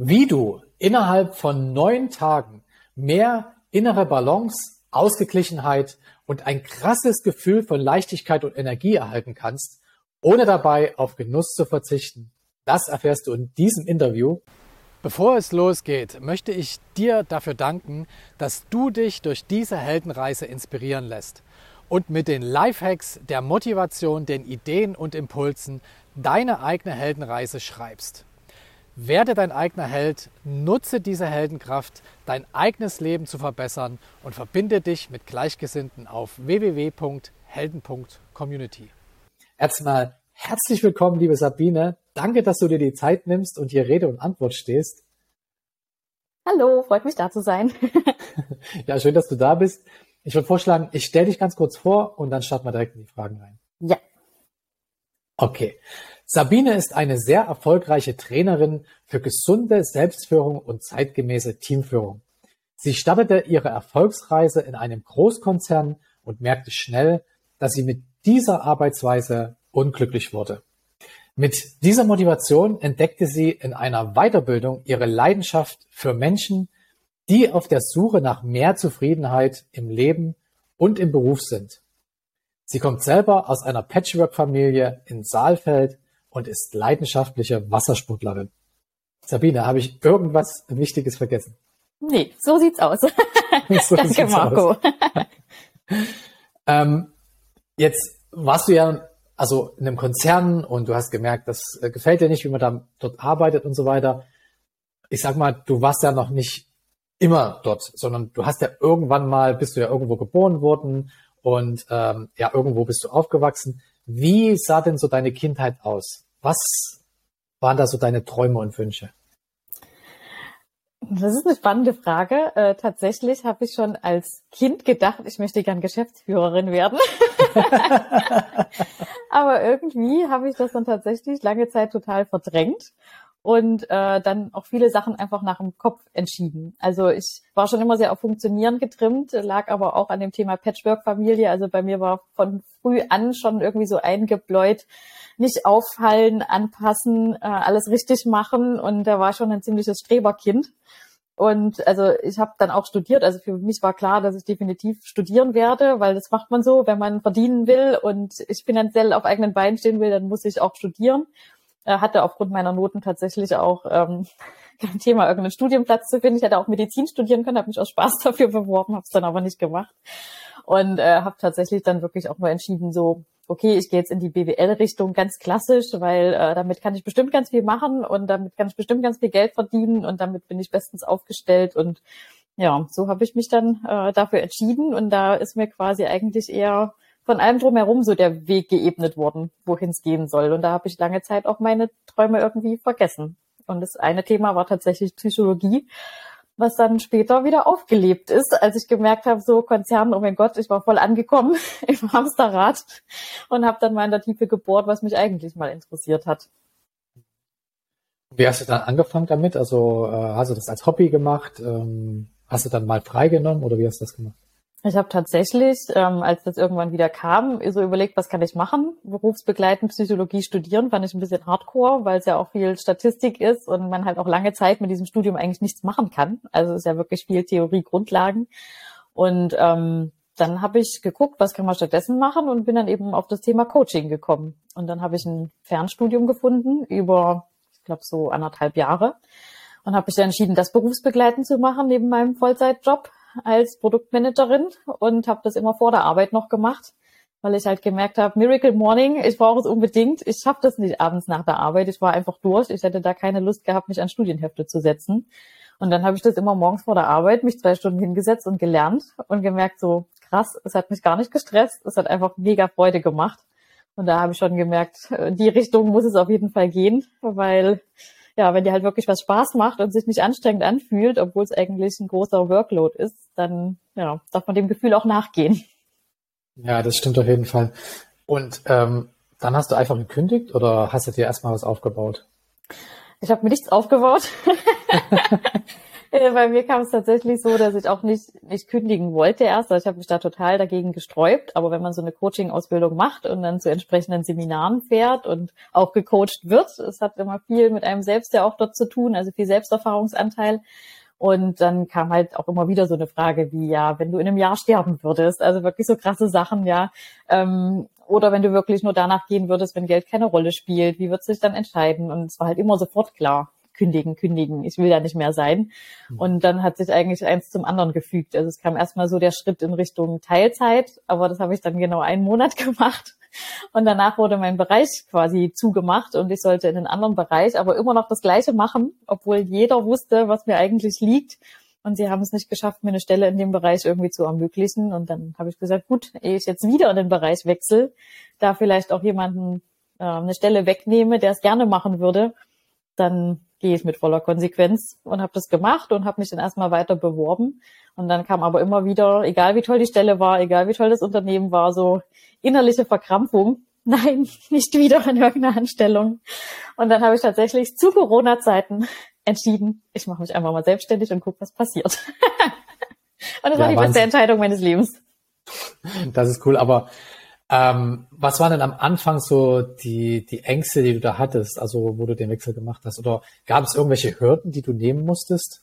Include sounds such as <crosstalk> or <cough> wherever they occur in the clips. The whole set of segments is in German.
Wie du innerhalb von neun Tagen mehr innere Balance, Ausgeglichenheit und ein krasses Gefühl von Leichtigkeit und Energie erhalten kannst, ohne dabei auf Genuss zu verzichten. Das erfährst du in diesem Interview. Bevor es losgeht, möchte ich dir dafür danken, dass du dich durch diese Heldenreise inspirieren lässt und mit den Lifehacks, der Motivation, den Ideen und Impulsen deine eigene Heldenreise schreibst. Werde dein eigener Held, nutze diese Heldenkraft, dein eigenes Leben zu verbessern und verbinde dich mit Gleichgesinnten auf www.helden.community. Erstmal herzlich willkommen, liebe Sabine. Danke, dass du dir die Zeit nimmst und hier Rede und Antwort stehst. Hallo, freut mich da zu sein. <laughs> ja, schön, dass du da bist. Ich würde vorschlagen, ich stelle dich ganz kurz vor und dann starten wir direkt in die Fragen rein. Ja. Okay. Sabine ist eine sehr erfolgreiche Trainerin für gesunde Selbstführung und zeitgemäße Teamführung. Sie startete ihre Erfolgsreise in einem Großkonzern und merkte schnell, dass sie mit dieser Arbeitsweise unglücklich wurde. Mit dieser Motivation entdeckte sie in einer Weiterbildung ihre Leidenschaft für Menschen, die auf der Suche nach mehr Zufriedenheit im Leben und im Beruf sind. Sie kommt selber aus einer Patchwork-Familie in Saalfeld und ist leidenschaftliche Wassersportlerin. Sabine, habe ich irgendwas Wichtiges vergessen? Nee, so sieht's aus. <laughs> <laughs> so Danke, sieht's Marco. Aus. <laughs> ähm, jetzt warst du ja also in einem Konzern und du hast gemerkt, das äh, gefällt dir nicht, wie man da dort arbeitet und so weiter. Ich sag mal, du warst ja noch nicht immer dort, sondern du hast ja irgendwann mal, bist du ja irgendwo geboren worden und ähm, ja, irgendwo bist du aufgewachsen. Wie sah denn so deine Kindheit aus? Was waren da so deine Träume und Wünsche? Das ist eine spannende Frage. Äh, tatsächlich habe ich schon als Kind gedacht, ich möchte gern Geschäftsführerin werden. <laughs> <laughs> Aber irgendwie habe ich das dann tatsächlich lange Zeit total verdrängt und äh, dann auch viele Sachen einfach nach dem Kopf entschieden. Also ich war schon immer sehr auf Funktionieren getrimmt, lag aber auch an dem Thema Patchwork-Familie. Also bei mir war von früh an schon irgendwie so eingebläut, nicht auffallen, anpassen, äh, alles richtig machen und da war schon ein ziemliches Streberkind. Und also ich habe dann auch studiert. Also für mich war klar, dass ich definitiv studieren werde, weil das macht man so, wenn man verdienen will und ich finanziell auf eigenen Beinen stehen will, dann muss ich auch studieren hatte aufgrund meiner Noten tatsächlich auch ähm, <laughs> kein Thema, irgendeinen Studienplatz zu finden. Ich hätte auch Medizin studieren können, habe mich aus Spaß <laughs> dafür beworben, habe es dann aber nicht gemacht. Und äh, habe tatsächlich dann wirklich auch mal entschieden, so okay, ich gehe jetzt in die BWL-Richtung ganz klassisch, weil äh, damit kann ich bestimmt ganz viel machen und damit kann ich bestimmt ganz viel Geld verdienen und damit bin ich bestens aufgestellt. Und ja, so habe ich mich dann äh, dafür entschieden. Und da ist mir quasi eigentlich eher von allem drumherum so der Weg geebnet worden, wohin es gehen soll. Und da habe ich lange Zeit auch meine Träume irgendwie vergessen. Und das eine Thema war tatsächlich Psychologie, was dann später wieder aufgelebt ist, als ich gemerkt habe, so Konzern, oh mein Gott, ich war voll angekommen <laughs> im Hamsterrad und habe dann mal in der Tiefe gebohrt, was mich eigentlich mal interessiert hat. Wie hast du dann angefangen damit? Also äh, hast du das als Hobby gemacht? Ähm, hast du dann mal freigenommen oder wie hast du das gemacht? Ich habe tatsächlich, ähm, als das irgendwann wieder kam, so überlegt, was kann ich machen? Berufsbegleitend Psychologie studieren, fand ich ein bisschen hardcore, weil es ja auch viel Statistik ist und man halt auch lange Zeit mit diesem Studium eigentlich nichts machen kann. Also es ist ja wirklich viel Theorie, Grundlagen. Und ähm, dann habe ich geguckt, was kann man stattdessen machen und bin dann eben auf das Thema Coaching gekommen. Und dann habe ich ein Fernstudium gefunden über, ich glaube, so anderthalb Jahre und habe mich dann entschieden, das berufsbegleitend zu machen neben meinem Vollzeitjob als Produktmanagerin und habe das immer vor der Arbeit noch gemacht, weil ich halt gemerkt habe, Miracle Morning, ich brauche es unbedingt. Ich schaffe das nicht abends nach der Arbeit. Ich war einfach durch. Ich hätte da keine Lust gehabt, mich an Studienhefte zu setzen. Und dann habe ich das immer morgens vor der Arbeit, mich zwei Stunden hingesetzt und gelernt und gemerkt, so krass, es hat mich gar nicht gestresst. Es hat einfach mega Freude gemacht. Und da habe ich schon gemerkt, die Richtung muss es auf jeden Fall gehen, weil ja, wenn dir halt wirklich was Spaß macht und sich nicht anstrengend anfühlt, obwohl es eigentlich ein großer Workload ist, dann ja, darf man dem Gefühl auch nachgehen. Ja, das stimmt auf jeden Fall. Und ähm, dann hast du einfach gekündigt oder hast du dir erstmal was aufgebaut? Ich habe mir nichts aufgebaut. <laughs> <laughs> <laughs> Bei mir kam es tatsächlich so, dass ich auch nicht, nicht kündigen wollte erst. Also ich habe mich da total dagegen gesträubt. Aber wenn man so eine Coaching-Ausbildung macht und dann zu entsprechenden Seminaren fährt und auch gecoacht wird, es hat immer viel mit einem selbst ja auch dort zu tun, also viel Selbsterfahrungsanteil. Und dann kam halt auch immer wieder so eine Frage wie, ja, wenn du in einem Jahr sterben würdest, also wirklich so krasse Sachen, ja. Ähm, oder wenn du wirklich nur danach gehen würdest, wenn Geld keine Rolle spielt, wie würdest du dich dann entscheiden? Und es war halt immer sofort klar, kündigen, kündigen, ich will ja nicht mehr sein. Mhm. Und dann hat sich eigentlich eins zum anderen gefügt. Also es kam erstmal so der Schritt in Richtung Teilzeit, aber das habe ich dann genau einen Monat <laughs> gemacht. Und danach wurde mein Bereich quasi zugemacht und ich sollte in einen anderen Bereich, aber immer noch das Gleiche machen, obwohl jeder wusste, was mir eigentlich liegt. Und sie haben es nicht geschafft, mir eine Stelle in dem Bereich irgendwie zu ermöglichen. Und dann habe ich gesagt, gut, ehe ich jetzt wieder in den Bereich wechsle, da vielleicht auch jemanden äh, eine Stelle wegnehme, der es gerne machen würde, dann gehe ich mit voller Konsequenz und habe das gemacht und habe mich dann erstmal weiter beworben. Und dann kam aber immer wieder, egal wie toll die Stelle war, egal wie toll das Unternehmen war, so innerliche Verkrampfung. <laughs> Nein, nicht wieder in irgendeiner Anstellung. Und dann habe ich tatsächlich zu Corona-Zeiten entschieden, ich mache mich einfach mal selbstständig und gucke, was passiert. <laughs> und das ja, war die Wahnsinn. beste Entscheidung meines Lebens. Das ist cool, aber ähm, was waren denn am Anfang so die, die Ängste, die du da hattest, also wo du den Wechsel gemacht hast? Oder gab es irgendwelche Hürden, die du nehmen musstest?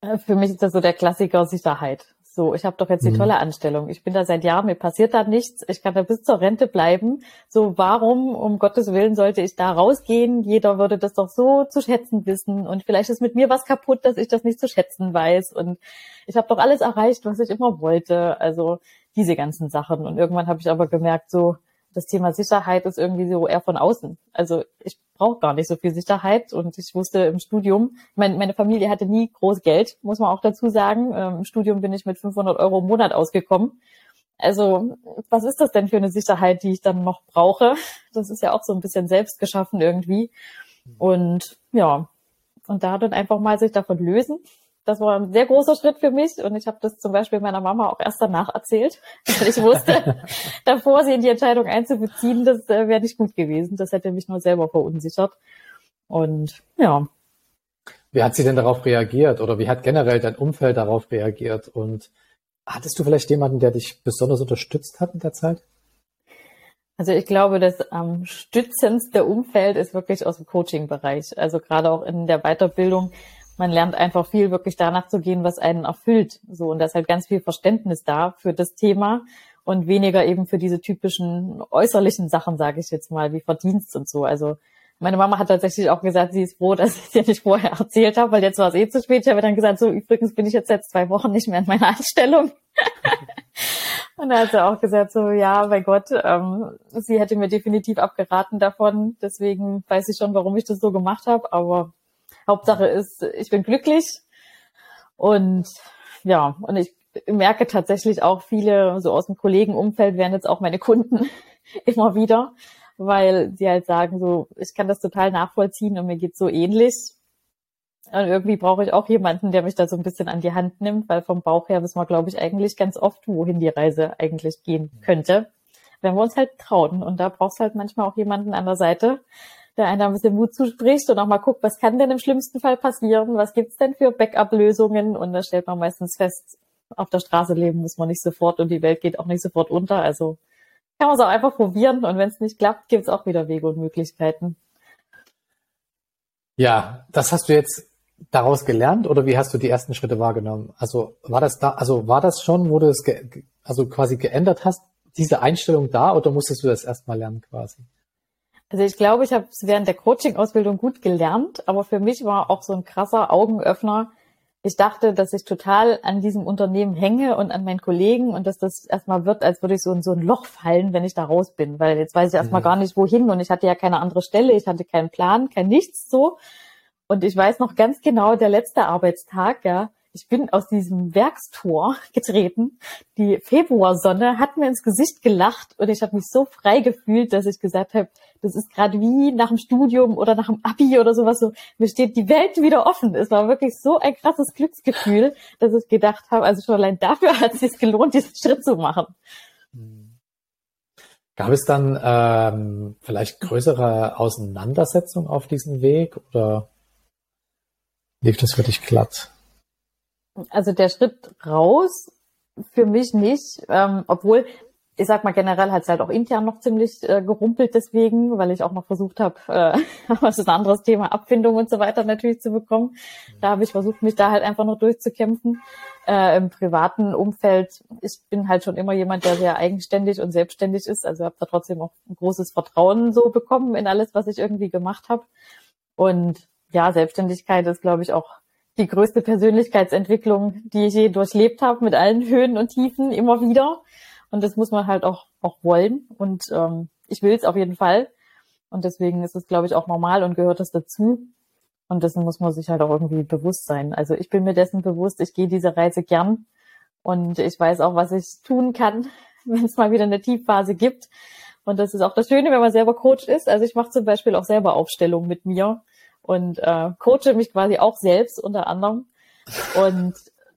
Äh, für mich ist das so der Klassiker Sicherheit. So, ich habe doch jetzt die mhm. tolle Anstellung. Ich bin da seit Jahren, mir passiert da nichts. Ich kann da bis zur Rente bleiben. So, warum, um Gottes Willen, sollte ich da rausgehen? Jeder würde das doch so zu schätzen wissen. Und vielleicht ist mit mir was kaputt, dass ich das nicht zu schätzen weiß. Und ich habe doch alles erreicht, was ich immer wollte. Also diese ganzen Sachen. Und irgendwann habe ich aber gemerkt, so, das Thema Sicherheit ist irgendwie so eher von außen. Also ich brauche gar nicht so viel Sicherheit und ich wusste im Studium, mein, meine Familie hatte nie groß Geld, muss man auch dazu sagen. Ähm, Im Studium bin ich mit 500 Euro im Monat ausgekommen. Also was ist das denn für eine Sicherheit, die ich dann noch brauche? Das ist ja auch so ein bisschen selbst geschaffen irgendwie. Und ja, und da dann einfach mal sich davon lösen das war ein sehr großer Schritt für mich und ich habe das zum Beispiel meiner Mama auch erst danach erzählt. <laughs> Weil ich wusste, <laughs> davor sie in die Entscheidung einzubeziehen, das äh, wäre nicht gut gewesen. Das hätte mich nur selber verunsichert. Und ja. Wie hat sie denn darauf reagiert oder wie hat generell dein Umfeld darauf reagiert? Und hattest du vielleicht jemanden, der dich besonders unterstützt hat in der Zeit? Also ich glaube, das am stützendste Umfeld ist wirklich aus dem Coaching-Bereich. Also gerade auch in der Weiterbildung man lernt einfach viel wirklich danach zu gehen, was einen erfüllt. So, und da ist halt ganz viel Verständnis da für das Thema und weniger eben für diese typischen äußerlichen Sachen, sage ich jetzt mal, wie Verdienst und so. Also meine Mama hat tatsächlich auch gesagt, sie ist froh, <laughs> dass ich es dir nicht vorher erzählt habe, weil jetzt war es eh zu spät. Ich habe dann gesagt, so übrigens bin ich jetzt seit zwei Wochen nicht mehr in meiner Anstellung. <laughs> und da hat sie auch gesagt, so ja, bei Gott, ähm, sie hätte mir definitiv abgeraten davon. Deswegen weiß ich schon, warum ich das so gemacht habe. Aber Hauptsache ist, ich bin glücklich. Und ja, und ich merke tatsächlich auch viele so aus dem Kollegenumfeld werden jetzt auch meine Kunden <laughs> immer wieder, weil sie halt sagen so, ich kann das total nachvollziehen und mir geht's so ähnlich. Und irgendwie brauche ich auch jemanden, der mich da so ein bisschen an die Hand nimmt, weil vom Bauch her wissen wir, glaube ich, eigentlich ganz oft, wohin die Reise eigentlich gehen könnte, wenn wir uns halt trauen. Und da brauchst du halt manchmal auch jemanden an der Seite, der einer ein bisschen Mut zuspricht und auch mal guckt, was kann denn im schlimmsten Fall passieren, was gibt's denn für Backup-Lösungen und da stellt man meistens fest, auf der Straße leben muss man nicht sofort und die Welt geht auch nicht sofort unter, also kann man es auch einfach probieren und wenn es nicht klappt, gibt's auch wieder Wege und Möglichkeiten. Ja, das hast du jetzt daraus gelernt oder wie hast du die ersten Schritte wahrgenommen? Also war das da, also war das schon, wo du es also quasi geändert hast, diese Einstellung da oder musstest du das erstmal lernen quasi? Also ich glaube, ich habe es während der Coaching-Ausbildung gut gelernt, aber für mich war auch so ein krasser Augenöffner. Ich dachte, dass ich total an diesem Unternehmen hänge und an meinen Kollegen und dass das erstmal wird, als würde ich so in so ein Loch fallen, wenn ich da raus bin, weil jetzt weiß ich erstmal mhm. gar nicht wohin und ich hatte ja keine andere Stelle, ich hatte keinen Plan, kein nichts so. Und ich weiß noch ganz genau, der letzte Arbeitstag, ja, ich bin aus diesem Werkstor <laughs> getreten. Die Februarsonne hat mir ins Gesicht gelacht und ich habe mich so frei gefühlt, dass ich gesagt habe, das ist gerade wie nach dem Studium oder nach dem Abi oder sowas so, mir steht die Welt wieder offen. Es war wirklich so ein krasses Glücksgefühl, dass ich gedacht habe, also schon allein dafür <laughs> hat es sich gelohnt, diesen Schritt zu machen. Gab es dann ähm, vielleicht größere Auseinandersetzungen auf diesem Weg oder lief das für dich glatt? Also der Schritt raus für mich nicht, ähm, obwohl ich sag mal generell hat es halt auch intern noch ziemlich äh, gerumpelt deswegen, weil ich auch noch versucht habe, äh, <laughs> was ist ein anderes Thema, Abfindung und so weiter natürlich zu bekommen. Da habe ich versucht, mich da halt einfach noch durchzukämpfen. Äh, Im privaten Umfeld, ich bin halt schon immer jemand, der sehr eigenständig und selbstständig ist. Also habe da trotzdem auch ein großes Vertrauen so bekommen in alles, was ich irgendwie gemacht habe. Und ja, Selbstständigkeit ist, glaube ich, auch die größte Persönlichkeitsentwicklung, die ich je durchlebt habe, mit allen Höhen und Tiefen immer wieder. Und das muss man halt auch, auch wollen. Und ähm, ich will es auf jeden Fall. Und deswegen ist es, glaube ich, auch normal und gehört es dazu. Und dessen muss man sich halt auch irgendwie bewusst sein. Also ich bin mir dessen bewusst, ich gehe diese Reise gern. Und ich weiß auch, was ich tun kann, <laughs> wenn es mal wieder eine Tiefphase gibt. Und das ist auch das Schöne, wenn man selber Coach ist. Also ich mache zum Beispiel auch selber Aufstellungen mit mir und äh, coache mich quasi auch selbst unter anderem. Und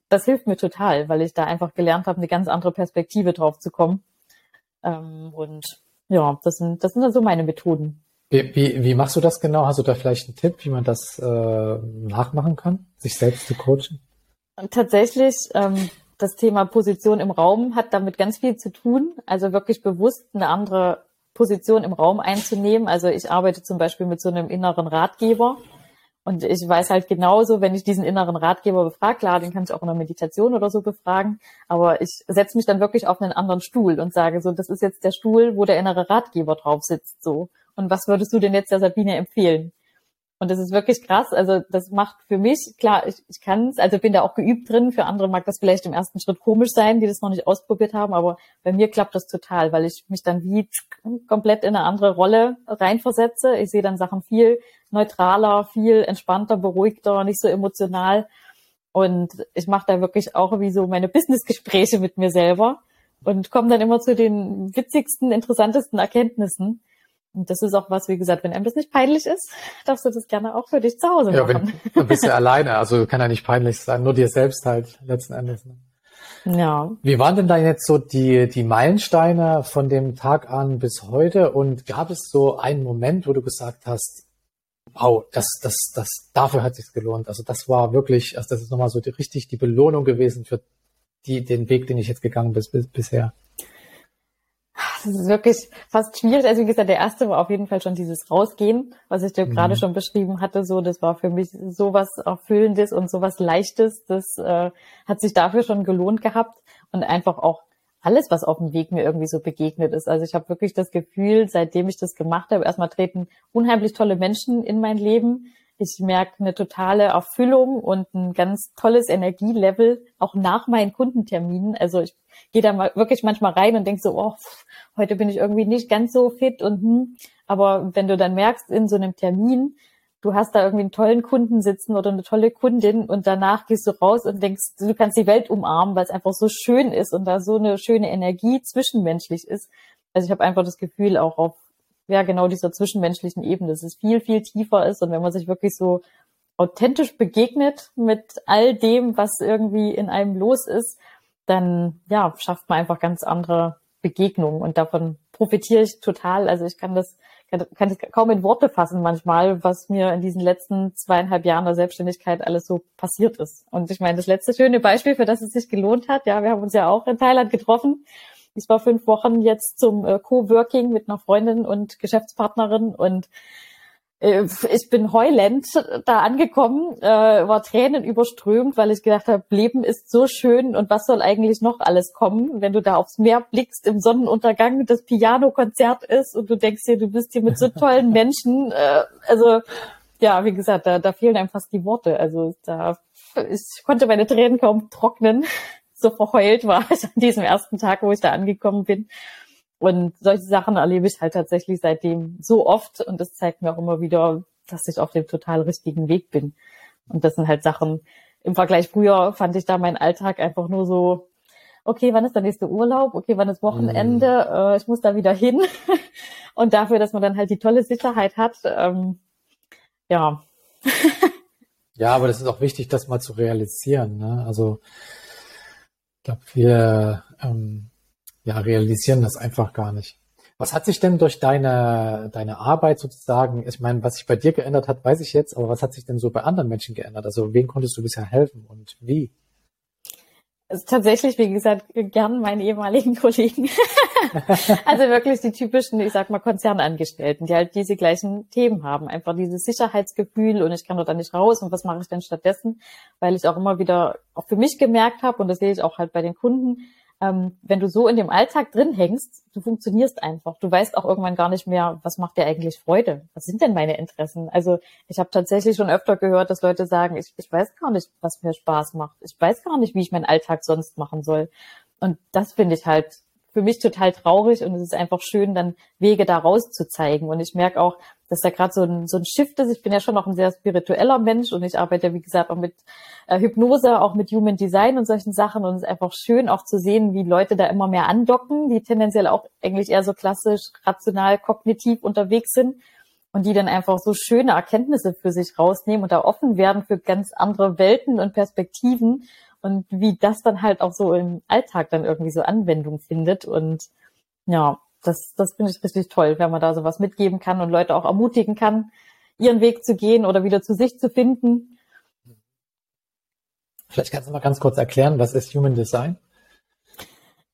das hilft mir total, weil ich da einfach gelernt habe, eine ganz andere Perspektive drauf zu kommen. Ähm, und ja, das sind, das sind dann so meine Methoden. Wie, wie, wie machst du das genau? Hast du da vielleicht einen Tipp, wie man das äh, nachmachen kann, sich selbst zu coachen? Und tatsächlich, ähm, das Thema Position im Raum hat damit ganz viel zu tun. Also wirklich bewusst eine andere Position im Raum einzunehmen. Also ich arbeite zum Beispiel mit so einem inneren Ratgeber. Und ich weiß halt genauso, wenn ich diesen inneren Ratgeber befrage, klar, den kann ich auch in der Meditation oder so befragen, aber ich setze mich dann wirklich auf einen anderen Stuhl und sage so, das ist jetzt der Stuhl, wo der innere Ratgeber drauf sitzt, so. Und was würdest du denn jetzt der Sabine empfehlen? Und das ist wirklich krass. Also das macht für mich, klar, ich, ich kann es, also bin da auch geübt drin. Für andere mag das vielleicht im ersten Schritt komisch sein, die das noch nicht ausprobiert haben, aber bei mir klappt das total, weil ich mich dann wie komplett in eine andere Rolle reinversetze. Ich sehe dann Sachen viel neutraler, viel entspannter, beruhigter, nicht so emotional. Und ich mache da wirklich auch wie so meine Businessgespräche mit mir selber und komme dann immer zu den witzigsten, interessantesten Erkenntnissen. Und das ist auch was, wie gesagt, wenn einem das nicht peinlich ist, <laughs> darfst du das gerne auch für dich zu Hause ja, machen. Wenn, <laughs> du bist ja <laughs> alleine, also kann ja nicht peinlich sein, nur dir selbst halt letzten Endes. Ne? Ja. Wie waren denn da jetzt so die, die Meilensteine von dem Tag an bis heute? Und gab es so einen Moment, wo du gesagt hast, wow, das, das, das, dafür hat sich's gelohnt. Also das war wirklich, also das ist nochmal so die, richtig die Belohnung gewesen für die, den Weg, den ich jetzt gegangen bin bis, bisher. Das ist wirklich fast schwierig. Also wie gesagt, der erste war auf jeden Fall schon dieses Rausgehen, was ich dir mhm. gerade schon beschrieben hatte. So, das war für mich sowas Erfüllendes und sowas Leichtes. Das äh, hat sich dafür schon gelohnt gehabt und einfach auch alles, was auf dem Weg mir irgendwie so begegnet ist. Also ich habe wirklich das Gefühl, seitdem ich das gemacht habe, erstmal treten unheimlich tolle Menschen in mein Leben. Ich merke eine totale Erfüllung und ein ganz tolles Energielevel, auch nach meinen Kundenterminen. Also ich gehe da mal wirklich manchmal rein und denke so, oh, heute bin ich irgendwie nicht ganz so fit und hm. Aber wenn du dann merkst in so einem Termin, du hast da irgendwie einen tollen Kunden sitzen oder eine tolle Kundin und danach gehst du raus und denkst, du kannst die Welt umarmen, weil es einfach so schön ist und da so eine schöne Energie zwischenmenschlich ist. Also ich habe einfach das Gefühl auch auf ja genau dieser zwischenmenschlichen Ebene, dass es viel viel tiefer ist und wenn man sich wirklich so authentisch begegnet mit all dem, was irgendwie in einem los ist, dann ja schafft man einfach ganz andere Begegnungen und davon profitiere ich total. Also ich kann das kann, kann ich kaum in Worte fassen manchmal, was mir in diesen letzten zweieinhalb Jahren der Selbstständigkeit alles so passiert ist. Und ich meine, das letzte schöne Beispiel, für das es sich gelohnt hat, ja, wir haben uns ja auch in Thailand getroffen. Ich war fünf Wochen jetzt zum äh, Co-Working mit einer Freundin und Geschäftspartnerin und äh, ich bin heulend da angekommen, äh, war Tränen überströmt, weil ich gedacht habe, Leben ist so schön und was soll eigentlich noch alles kommen, wenn du da aufs Meer blickst im Sonnenuntergang, das Piano-Konzert ist und du denkst dir, du bist hier mit so tollen <laughs> Menschen. Äh, also ja, wie gesagt, da, da fehlen einem fast die Worte. Also da ich konnte meine Tränen kaum trocknen. So verheult war <laughs> ich an diesem ersten Tag, wo ich da angekommen bin. Und solche Sachen erlebe ich halt tatsächlich seitdem so oft und das zeigt mir auch immer wieder, dass ich auf dem total richtigen Weg bin. Und das sind halt Sachen, im Vergleich früher fand ich da meinen Alltag einfach nur so, okay, wann ist der nächste Urlaub? Okay, wann ist Wochenende? Mm. Äh, ich muss da wieder hin. <laughs> und dafür, dass man dann halt die tolle Sicherheit hat, ähm, ja. <laughs> ja, aber das ist auch wichtig, das mal zu realisieren. Ne? Also glaube, wir ähm, ja, realisieren das einfach gar nicht. Was hat sich denn durch deine, deine Arbeit sozusagen, ich meine, was sich bei dir geändert hat, weiß ich jetzt, aber was hat sich denn so bei anderen Menschen geändert? Also wen konntest du bisher helfen und wie? Also tatsächlich, wie gesagt, gern meine ehemaligen <laughs> Kollegen. also wirklich die typischen, ich sag mal, Konzernangestellten, die halt diese gleichen Themen haben. Einfach dieses Sicherheitsgefühl und ich kann dort da nicht raus und was mache ich denn stattdessen? Weil ich auch immer wieder auch für mich gemerkt habe und das sehe ich auch halt bei den Kunden, ähm, wenn du so in dem Alltag drin hängst, du funktionierst einfach. Du weißt auch irgendwann gar nicht mehr, was macht dir eigentlich Freude? Was sind denn meine Interessen? Also ich habe tatsächlich schon öfter gehört, dass Leute sagen, ich, ich weiß gar nicht, was mir Spaß macht. Ich weiß gar nicht, wie ich meinen Alltag sonst machen soll. Und das finde ich halt für mich total traurig und es ist einfach schön, dann Wege da rauszuzeigen. Und ich merke auch, dass da gerade so ein, so ein Shift ist. Ich bin ja schon noch ein sehr spiritueller Mensch und ich arbeite, wie gesagt, auch mit äh, Hypnose, auch mit Human Design und solchen Sachen. Und es ist einfach schön auch zu sehen, wie Leute da immer mehr andocken, die tendenziell auch eigentlich eher so klassisch, rational, kognitiv unterwegs sind und die dann einfach so schöne Erkenntnisse für sich rausnehmen und da offen werden für ganz andere Welten und Perspektiven und wie das dann halt auch so im Alltag dann irgendwie so Anwendung findet. Und ja, das, das finde ich richtig toll, wenn man da sowas mitgeben kann und Leute auch ermutigen kann, ihren Weg zu gehen oder wieder zu sich zu finden. Vielleicht kannst du mal ganz kurz erklären, was ist Human Design?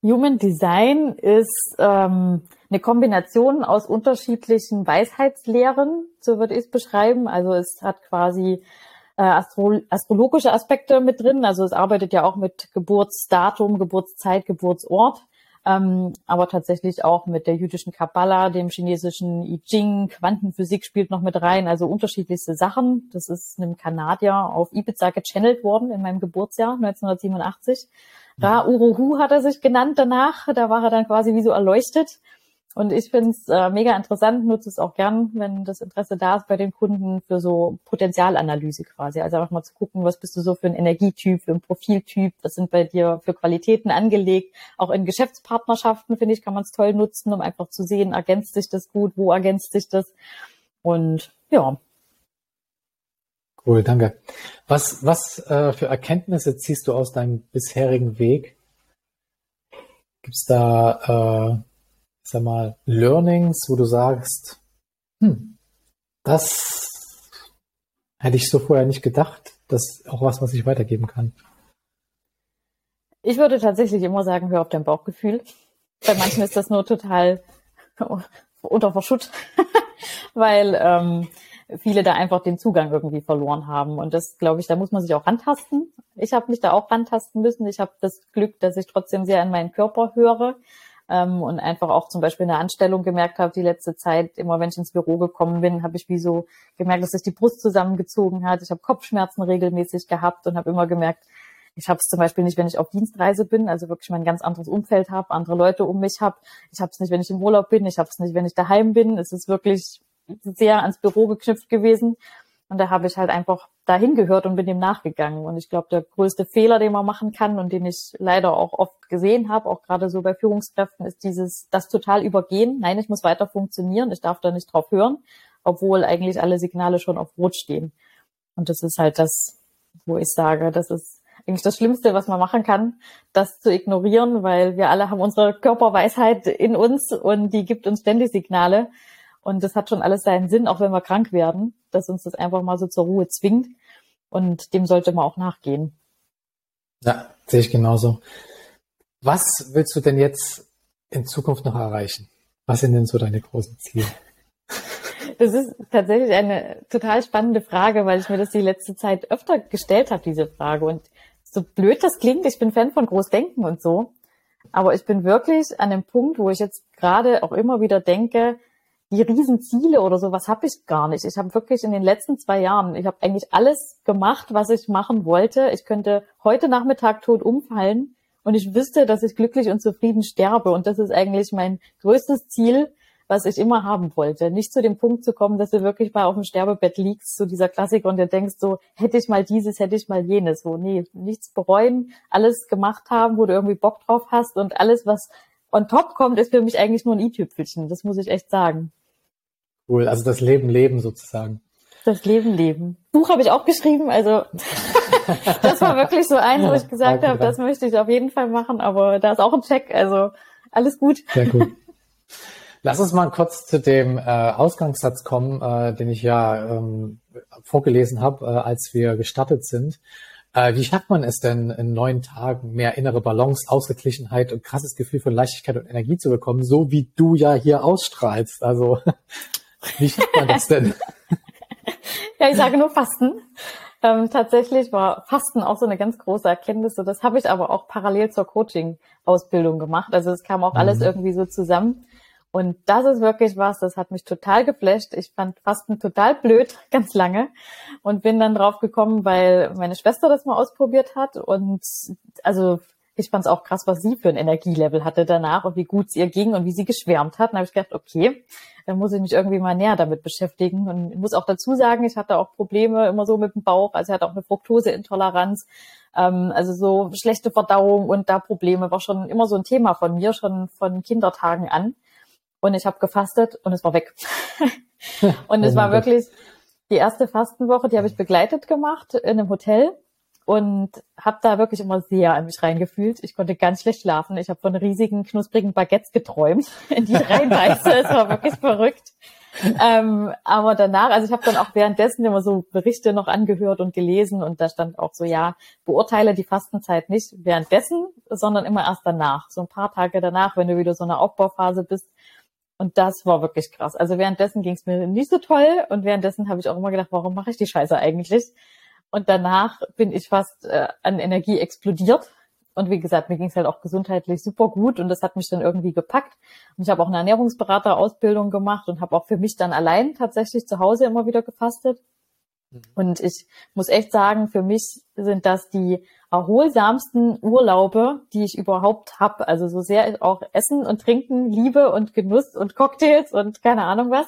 Human Design ist ähm, eine Kombination aus unterschiedlichen Weisheitslehren, so würde ich es beschreiben. Also es hat quasi äh, astro astrologische Aspekte mit drin. Also es arbeitet ja auch mit Geburtsdatum, Geburtszeit, Geburtsort, ähm, aber tatsächlich auch mit der jüdischen Kabbala, dem chinesischen I Ching, Quantenphysik spielt noch mit rein, also unterschiedlichste Sachen. Das ist einem Kanadier auf Ibiza gechannelt worden in meinem Geburtsjahr 1987. Ra Uruhu hat er sich genannt danach. Da war er dann quasi wie so erleuchtet. Und ich finde es äh, mega interessant, nutze es auch gern, wenn das Interesse da ist bei den Kunden für so Potenzialanalyse quasi. Also einfach mal zu gucken, was bist du so für ein Energietyp, für ein Profiltyp, was sind bei dir für Qualitäten angelegt. Auch in Geschäftspartnerschaften, finde ich, kann man es toll nutzen, um einfach zu sehen, ergänzt sich das gut, wo ergänzt sich das. Und ja. Cool, danke. Was, was äh, für Erkenntnisse ziehst du aus deinem bisherigen Weg? Gibt's da äh, sag mal, Learnings, wo du sagst, hm, das hätte ich so vorher nicht gedacht, das ist auch was, was ich weitergeben kann. Ich würde tatsächlich immer sagen, hör auf dein Bauchgefühl. Bei manchen ist das nur total unter Verschutt, <laughs> weil ähm, viele da einfach den Zugang irgendwie verloren haben. Und das, glaube ich, da muss man sich auch rantasten. Ich habe mich da auch rantasten müssen. Ich habe das Glück, dass ich trotzdem sehr an meinen Körper höre ähm, und einfach auch zum Beispiel in der Anstellung gemerkt habe, die letzte Zeit, immer wenn ich ins Büro gekommen bin, habe ich wie so gemerkt, dass sich die Brust zusammengezogen hat. Ich habe Kopfschmerzen regelmäßig gehabt und habe immer gemerkt, ich habe es zum Beispiel nicht, wenn ich auf Dienstreise bin, also wirklich mein ganz anderes Umfeld habe, andere Leute um mich habe. Ich habe es nicht, wenn ich im Urlaub bin. Ich habe es nicht, wenn ich daheim bin. Es ist wirklich sehr ans Büro geknüpft gewesen. Und da habe ich halt einfach dahin gehört und bin dem nachgegangen. Und ich glaube, der größte Fehler, den man machen kann und den ich leider auch oft gesehen habe, auch gerade so bei Führungskräften, ist dieses, das total übergehen. Nein, ich muss weiter funktionieren, ich darf da nicht drauf hören, obwohl eigentlich alle Signale schon auf Rot stehen. Und das ist halt das, wo ich sage, das ist eigentlich das Schlimmste, was man machen kann, das zu ignorieren, weil wir alle haben unsere Körperweisheit in uns und die gibt uns ständig Signale. Und das hat schon alles seinen Sinn, auch wenn wir krank werden, dass uns das einfach mal so zur Ruhe zwingt. Und dem sollte man auch nachgehen. Ja, sehe ich genauso. Was willst du denn jetzt in Zukunft noch erreichen? Was sind denn so deine großen Ziele? Das ist tatsächlich eine total spannende Frage, weil ich mir das die letzte Zeit öfter gestellt habe, diese Frage. Und so blöd das klingt, ich bin Fan von Großdenken und so. Aber ich bin wirklich an dem Punkt, wo ich jetzt gerade auch immer wieder denke, die Riesenziele oder sowas habe ich gar nicht. Ich habe wirklich in den letzten zwei Jahren, ich habe eigentlich alles gemacht, was ich machen wollte. Ich könnte heute Nachmittag tot umfallen und ich wüsste, dass ich glücklich und zufrieden sterbe. Und das ist eigentlich mein größtes Ziel, was ich immer haben wollte. Nicht zu dem Punkt zu kommen, dass du wirklich mal auf dem Sterbebett liegst, so dieser Klassiker und dir denkst so, hätte ich mal dieses, hätte ich mal jenes. So, nee, nichts bereuen, alles gemacht haben, wo du irgendwie Bock drauf hast und alles, was on top kommt, ist für mich eigentlich nur ein i-Tüpfelchen. Das muss ich echt sagen. Cool, also das Leben leben sozusagen. Das Leben leben. Buch habe ich auch geschrieben, also <laughs> das war wirklich so eins, wo ich gesagt habe, das möchte ich auf jeden Fall machen, aber da ist auch ein Check, also alles gut. Sehr gut. <laughs> Lass uns mal kurz zu dem äh, Ausgangssatz kommen, äh, den ich ja ähm, vorgelesen habe, äh, als wir gestartet sind. Äh, wie schafft man es denn, in neun Tagen mehr innere Balance, Ausgeglichenheit und krasses Gefühl von Leichtigkeit und Energie zu bekommen, so wie du ja hier ausstrahlst? Also, <laughs> wie schafft man das denn? <laughs> ja, ich sage nur Fasten. Ähm, tatsächlich war Fasten auch so eine ganz große Erkenntnis. Das habe ich aber auch parallel zur Coaching-Ausbildung gemacht. Also es kam auch alles mhm. irgendwie so zusammen. Und das ist wirklich was, das hat mich total geflasht. Ich fand Fasten total blöd, <laughs> ganz lange. Und bin dann drauf gekommen, weil meine Schwester das mal ausprobiert hat. Und also ich fand es auch krass, was sie für ein Energielevel hatte danach und wie gut es ihr ging und wie sie geschwärmt hat. Und habe ich gedacht, okay, dann muss ich mich irgendwie mal näher damit beschäftigen. Und ich muss auch dazu sagen, ich hatte auch Probleme immer so mit dem Bauch. Also ich hatte auch eine Fructoseintoleranz. Ähm, also so schlechte Verdauung und da Probleme war schon immer so ein Thema von mir, schon von Kindertagen an und ich habe gefastet und es war weg. <laughs> und es war wirklich die erste Fastenwoche, die habe ich begleitet gemacht in einem Hotel und habe da wirklich immer sehr an mich reingefühlt. Ich konnte ganz schlecht schlafen. Ich habe von riesigen, knusprigen Baguettes geträumt, <laughs> in die ich reinbeiße. es war wirklich verrückt. ähm, aber danach, also ich habe dann auch währenddessen immer so Berichte noch angehört und gelesen und da stand auch so, ja, beurteile die Fastenzeit nicht währenddessen, sondern immer erst danach. So ein paar Tage danach, wenn du wieder so eine Aufbauphase bist, und das war wirklich krass. Also währenddessen ging es mir nicht so toll und währenddessen habe ich auch immer gedacht, warum mache ich die Scheiße eigentlich? Und danach bin ich fast äh, an Energie explodiert. Und wie gesagt, mir ging es halt auch gesundheitlich super gut und das hat mich dann irgendwie gepackt. Und ich habe auch eine Ernährungsberaterausbildung gemacht und habe auch für mich dann allein tatsächlich zu Hause immer wieder gefastet. Mhm. Und ich muss echt sagen, für mich sind das die erholsamsten Urlaube, die ich überhaupt habe. Also so sehr ich auch Essen und Trinken liebe und Genuss und Cocktails und keine Ahnung was.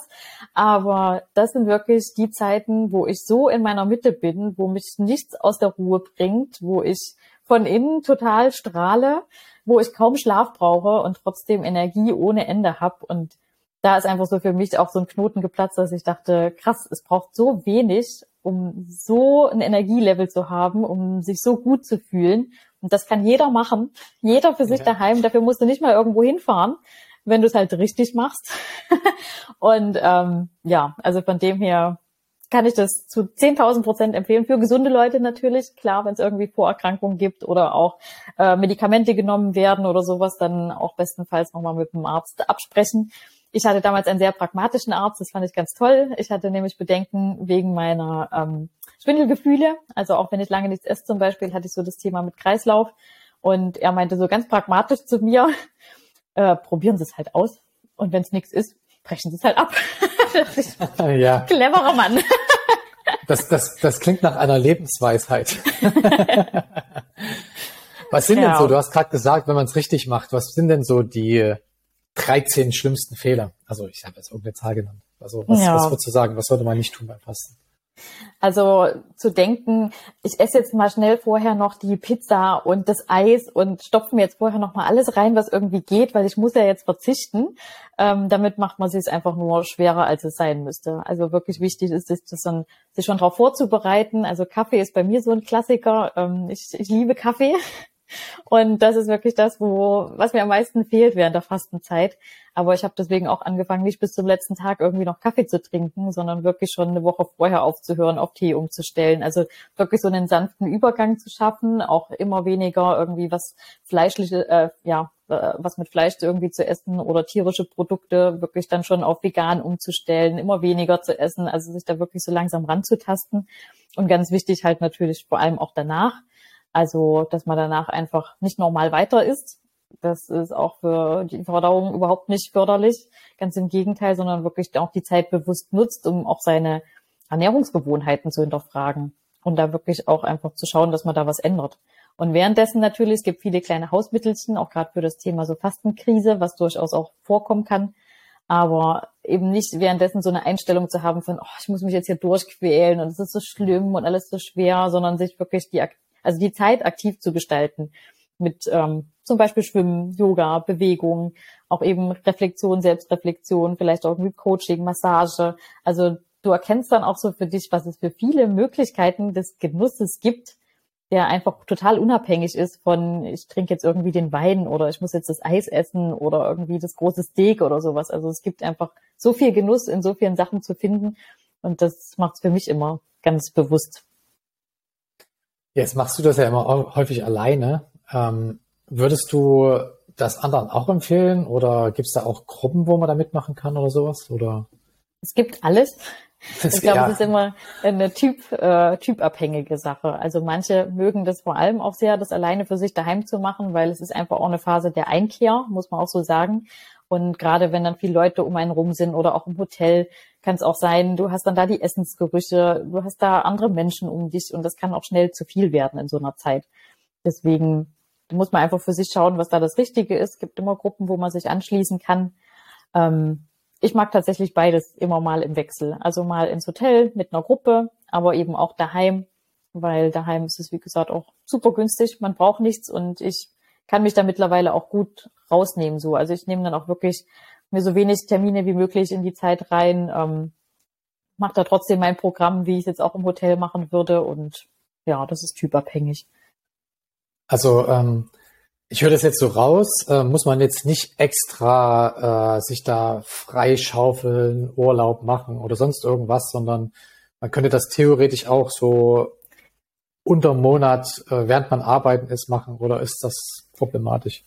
Aber das sind wirklich die Zeiten, wo ich so in meiner Mitte bin, wo mich nichts aus der Ruhe bringt, wo ich von innen total strahle, wo ich kaum Schlaf brauche und trotzdem Energie ohne Ende habe. Und da ist einfach so für mich auch so ein Knoten geplatzt, dass ich dachte, krass, es braucht so wenig, um so ein Energielevel zu haben, um sich so gut zu fühlen. Und das kann jeder machen. Jeder für sich ja. daheim. Dafür musst du nicht mal irgendwo hinfahren, wenn du es halt richtig machst. <laughs> und ähm, ja, also von dem her kann ich das zu 10.000 Prozent empfehlen. Für gesunde Leute natürlich. Klar, wenn es irgendwie Vorerkrankungen gibt oder auch äh, Medikamente genommen werden oder sowas, dann auch bestenfalls nochmal mit dem Arzt absprechen. Ich hatte damals einen sehr pragmatischen Arzt, das fand ich ganz toll. Ich hatte nämlich Bedenken wegen meiner ähm, Schwindelgefühle. Also auch wenn ich lange nichts esse zum Beispiel, hatte ich so das Thema mit Kreislauf. Und er meinte so ganz pragmatisch zu mir, äh, probieren Sie es halt aus. Und wenn es nichts ist, brechen Sie es halt ab. <laughs> <laughs> ja. Cleverer Mann. das, das, das klingt nach einer Lebensweisheit. <laughs> was sind ja. denn so, du hast gerade gesagt, wenn man es richtig macht, was sind denn so die 13 schlimmsten Fehler. Also ich habe jetzt irgendeine Zahl genannt. Also was, ja. was würdest du sagen, was sollte man nicht tun beim Fasten? Also zu denken, ich esse jetzt mal schnell vorher noch die Pizza und das Eis und stopfe mir jetzt vorher noch mal alles rein, was irgendwie geht, weil ich muss ja jetzt verzichten. Ähm, damit macht man sich einfach nur schwerer, als es sein müsste. Also wirklich wichtig ist es, sich schon darauf vorzubereiten. Also Kaffee ist bei mir so ein Klassiker. Ähm, ich, ich liebe Kaffee. Und das ist wirklich das, wo, was mir am meisten fehlt während der Fastenzeit. Aber ich habe deswegen auch angefangen, nicht bis zum letzten Tag irgendwie noch Kaffee zu trinken, sondern wirklich schon eine Woche vorher aufzuhören, auf Tee umzustellen. Also wirklich so einen sanften Übergang zu schaffen, auch immer weniger irgendwie was fleischliche, äh, ja, äh, was mit Fleisch irgendwie zu essen oder tierische Produkte wirklich dann schon auf vegan umzustellen, immer weniger zu essen, also sich da wirklich so langsam ranzutasten. Und ganz wichtig halt natürlich vor allem auch danach also, dass man danach einfach nicht normal weiter isst. Das ist auch für die Verdauung überhaupt nicht förderlich. Ganz im Gegenteil, sondern wirklich auch die Zeit bewusst nutzt, um auch seine Ernährungsgewohnheiten zu hinterfragen und da wirklich auch einfach zu schauen, dass man da was ändert. Und währenddessen natürlich, es gibt viele kleine Hausmittelchen, auch gerade für das Thema so Fastenkrise, was durchaus auch vorkommen kann. Aber eben nicht währenddessen so eine Einstellung zu haben von, oh, ich muss mich jetzt hier durchquälen und es ist so schlimm und alles so schwer, sondern sich wirklich die also die Zeit aktiv zu gestalten mit ähm, zum Beispiel Schwimmen, Yoga, Bewegung, auch eben Reflexion, Selbstreflexion, vielleicht auch mit Coaching, Massage. Also du erkennst dann auch so für dich, was es für viele Möglichkeiten des Genusses gibt, der einfach total unabhängig ist von, ich trinke jetzt irgendwie den Wein oder ich muss jetzt das Eis essen oder irgendwie das große Steak oder sowas. Also es gibt einfach so viel Genuss in so vielen Sachen zu finden und das macht es für mich immer ganz bewusst. Jetzt machst du das ja immer häufig alleine. Ähm, würdest du das anderen auch empfehlen oder gibt es da auch Gruppen, wo man da mitmachen kann oder sowas? Oder? Es gibt alles. <laughs> Ich glaube, ja. es ist immer eine typ, äh, typabhängige Sache. Also manche mögen das vor allem auch sehr, das alleine für sich daheim zu machen, weil es ist einfach auch eine Phase der Einkehr, muss man auch so sagen. Und gerade wenn dann viele Leute um einen rum sind oder auch im Hotel, kann es auch sein, du hast dann da die Essensgerüche, du hast da andere Menschen um dich und das kann auch schnell zu viel werden in so einer Zeit. Deswegen muss man einfach für sich schauen, was da das Richtige ist. Es gibt immer Gruppen, wo man sich anschließen kann. Ähm, ich mag tatsächlich beides immer mal im Wechsel. Also mal ins Hotel mit einer Gruppe, aber eben auch daheim, weil daheim ist es, wie gesagt, auch super günstig. Man braucht nichts und ich kann mich da mittlerweile auch gut rausnehmen. So, also ich nehme dann auch wirklich mir so wenig Termine wie möglich in die Zeit rein, ähm, mache da trotzdem mein Programm, wie ich es jetzt auch im Hotel machen würde und ja, das ist typabhängig. Also ähm, ich höre das jetzt so raus, äh, muss man jetzt nicht extra äh, sich da freischaufeln, Urlaub machen oder sonst irgendwas, sondern man könnte das theoretisch auch so unter Monat, äh, während man arbeiten ist, machen oder ist das problematisch?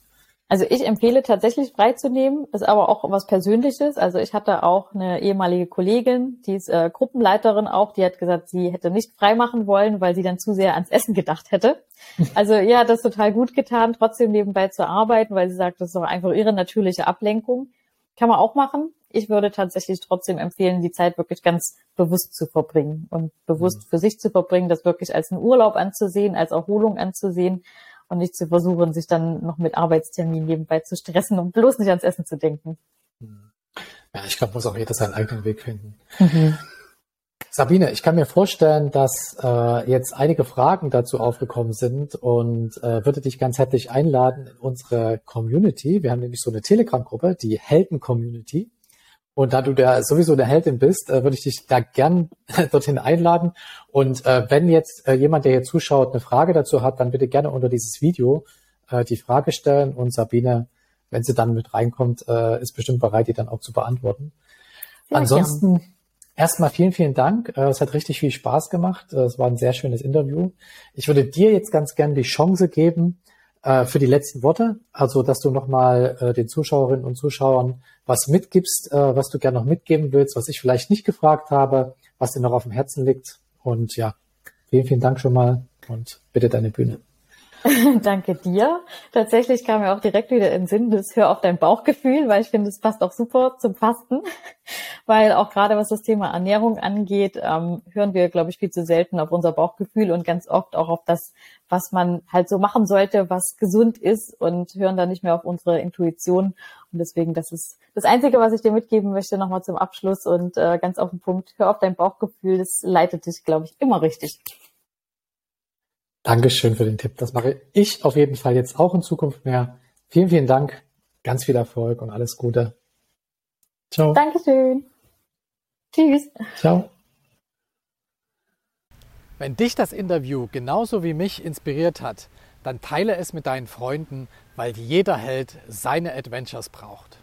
Also ich empfehle tatsächlich freizunehmen, ist aber auch was Persönliches. Also ich hatte auch eine ehemalige Kollegin, die ist äh, Gruppenleiterin auch, die hat gesagt, sie hätte nicht frei machen wollen, weil sie dann zu sehr ans Essen gedacht hätte. <laughs> Also ja, das total gut getan, trotzdem nebenbei zu arbeiten, weil sie sagt, das ist doch einfach ihre natürliche Ablenkung. Kann man auch machen. Ich würde tatsächlich trotzdem empfehlen, die Zeit wirklich ganz bewusst zu verbringen und bewusst mhm. für sich zu verbringen, das wirklich als einen Urlaub anzusehen, als Erholung anzusehen und nicht zu versuchen, sich dann noch mit Arbeitsterminen nebenbei zu stressen, um bloß nicht ans Essen zu denken. Hm. Ja, ich glaube, muss auch jeder seinen eigenen Weg finden. Mhm. Sabine, ich kann mir vorstellen, dass äh, jetzt einige Fragen dazu aufgekommen sind und äh, würde dich ganz herzlich einladen in unsere Community. Wir haben nämlich so eine Telegram-Gruppe, die Helden-Community. Und da du da sowieso eine Heldin bist, äh, würde ich dich da gern <laughs> dorthin einladen. Und äh, wenn jetzt äh, jemand, der hier zuschaut, eine Frage dazu hat, dann bitte gerne unter dieses Video äh, die Frage stellen und Sabine, wenn sie dann mit reinkommt, äh, ist bestimmt bereit, die dann auch zu beantworten. Sehr Ansonsten gern. erstmal vielen, vielen Dank. Äh, es hat richtig viel Spaß gemacht. Äh, es war ein sehr schönes Interview. Ich würde dir jetzt ganz gern die Chance geben, äh, für die letzten Worte, also dass du nochmal äh, den Zuschauerinnen und Zuschauern was mitgibst, äh, was du gerne noch mitgeben willst, was ich vielleicht nicht gefragt habe, was dir noch auf dem Herzen liegt. Und ja, vielen, vielen Dank schon mal und bitte deine Bühne. <laughs> Danke dir. Tatsächlich kam mir auch direkt wieder in den Sinn, das Hör auf dein Bauchgefühl, weil ich finde, es passt auch super zum Fasten. Weil auch gerade was das Thema Ernährung angeht, ähm, hören wir, glaube ich, viel zu selten auf unser Bauchgefühl und ganz oft auch auf das, was man halt so machen sollte, was gesund ist und hören da nicht mehr auf unsere Intuition. Und deswegen, das ist das Einzige, was ich dir mitgeben möchte, nochmal zum Abschluss und äh, ganz auf den Punkt, hör auf dein Bauchgefühl, das leitet dich, glaube ich, immer richtig. Dankeschön für den Tipp. Das mache ich auf jeden Fall jetzt auch in Zukunft mehr. Vielen, vielen Dank. Ganz viel Erfolg und alles Gute. Ciao. Dankeschön. Tschüss. Ciao. Wenn dich das Interview genauso wie mich inspiriert hat, dann teile es mit deinen Freunden, weil jeder Held seine Adventures braucht.